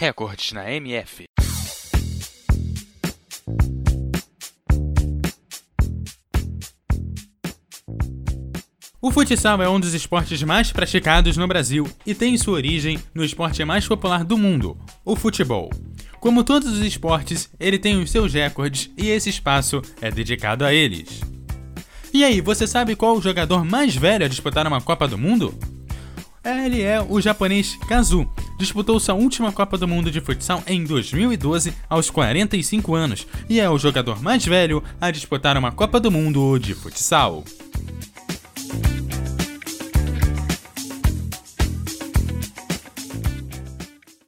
Recordes na MF. O futsal é um dos esportes mais praticados no Brasil e tem sua origem no esporte mais popular do mundo, o futebol. Como todos os esportes, ele tem os seus recordes e esse espaço é dedicado a eles. E aí, você sabe qual o jogador mais velho a disputar uma Copa do Mundo? Ele é o japonês Kazu. Disputou sua última Copa do Mundo de futsal em 2012, aos 45 anos, e é o jogador mais velho a disputar uma Copa do Mundo de futsal.